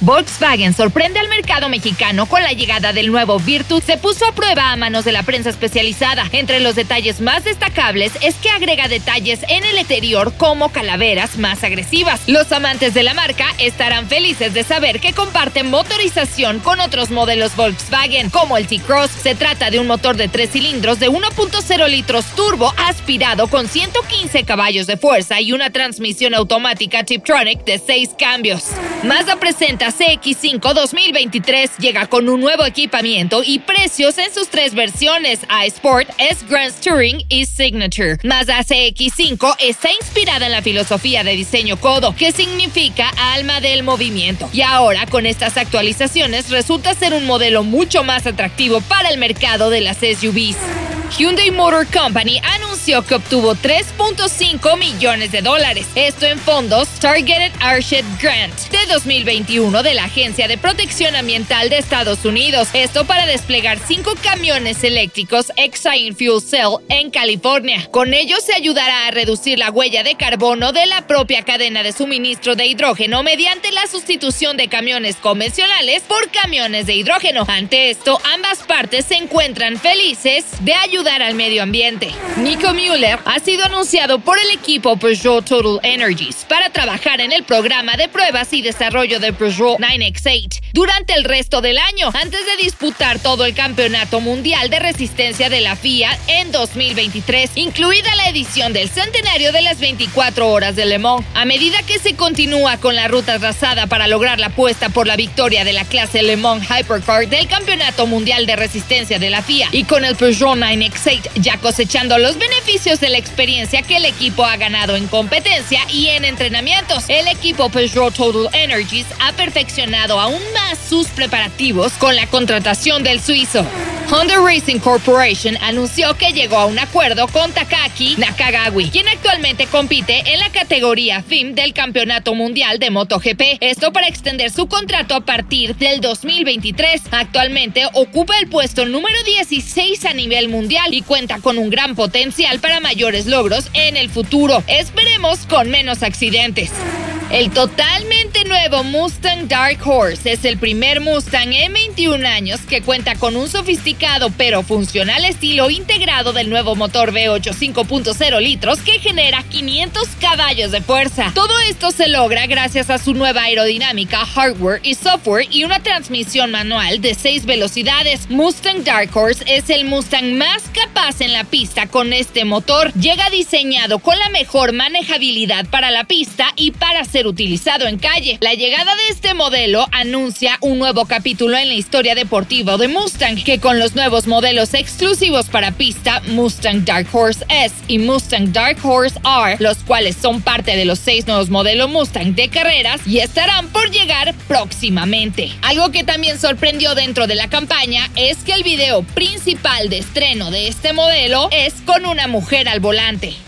Volkswagen sorprende al mercado mexicano con la llegada del nuevo Virtus. Se puso a prueba a manos de la prensa especializada. Entre los detalles más destacables es que agrega detalles en el exterior como calaveras más agresivas. Los amantes de la marca estarán felices de saber que comparten motorización con otros modelos Volkswagen, como el T-Cross. Se trata de un motor de tres cilindros de 1.0 litros turbo aspirado con 115 caballos de fuerza y una transmisión automática Tiptronic de 6 cambios. Mazda presenta CX5 2023 llega con un nuevo equipamiento y precios en sus tres versiones, A Sport, S Grand Touring y Signature. Mazda CX5 está inspirada en la filosofía de diseño Kodo, que significa alma del movimiento. Y ahora con estas actualizaciones resulta ser un modelo mucho más atractivo para el mercado de las SUVs. Hyundai Motor Company anunció que obtuvo 3.5 millones de dólares, esto en fondos Targeted Airship Grant de 2021 de la Agencia de Protección Ambiental de Estados Unidos, esto para desplegar cinco camiones eléctricos Exine Fuel Cell en California. Con ello se ayudará a reducir la huella de carbono de la propia cadena de suministro de hidrógeno mediante la sustitución de camiones convencionales por camiones de hidrógeno. Ante esto, ambas partes se encuentran felices de ayudar al medio ambiente. Nico Müller ha sido anunciado por el equipo Peugeot Total Energies para trabajar en el programa de pruebas y desarrollo de Peugeot 9X8 durante el resto del año, antes de disputar todo el campeonato mundial de resistencia de la FIA en 2023, incluida la edición del centenario de las 24 horas de Le Mans. A medida que se continúa con la ruta trazada para lograr la apuesta por la victoria de la clase Le Mans Hypercar del campeonato mundial de resistencia de la FIA y con el Peugeot 9 ya cosechando los beneficios de la experiencia que el equipo ha ganado en competencia y en entrenamientos. El equipo Peugeot Total Energies ha perfeccionado aún más sus preparativos con la contratación del suizo. Honda Racing Corporation anunció que llegó a un acuerdo con Takaki Nakagawi, quien actualmente compite en la categoría FIM del Campeonato Mundial de MotoGP. Esto para extender su contrato a partir del 2023. Actualmente ocupa el puesto número 16 a nivel mundial y cuenta con un gran potencial para mayores logros en el futuro. Esperemos con menos accidentes. El totalmente nuevo Mustang Dark Horse es el primer Mustang en 21 años que cuenta con un sofisticado pero funcional estilo integrado del nuevo motor V8 5.0 litros que genera 500 caballos de fuerza. Todo esto se logra gracias a su nueva aerodinámica, hardware y software y una transmisión manual de 6 velocidades. Mustang Dark Horse es el Mustang más capaz en la pista con este motor. Llega diseñado con la mejor manejabilidad para la pista y para utilizado en calle. La llegada de este modelo anuncia un nuevo capítulo en la historia deportiva de Mustang, que con los nuevos modelos exclusivos para pista Mustang Dark Horse S y Mustang Dark Horse R, los cuales son parte de los seis nuevos modelos Mustang de carreras y estarán por llegar próximamente. Algo que también sorprendió dentro de la campaña es que el video principal de estreno de este modelo es con una mujer al volante.